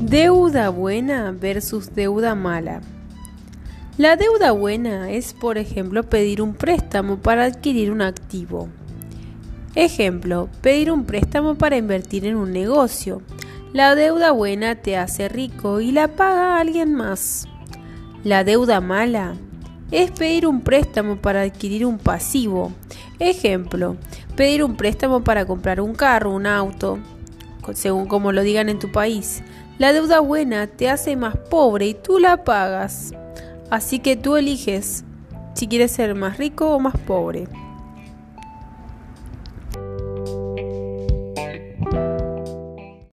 Deuda buena versus deuda mala. La deuda buena es, por ejemplo, pedir un préstamo para adquirir un activo. Ejemplo, pedir un préstamo para invertir en un negocio. La deuda buena te hace rico y la paga alguien más. La deuda mala es pedir un préstamo para adquirir un pasivo. Ejemplo, pedir un préstamo para comprar un carro, un auto, según como lo digan en tu país. La deuda buena te hace más pobre y tú la pagas. Así que tú eliges si quieres ser más rico o más pobre.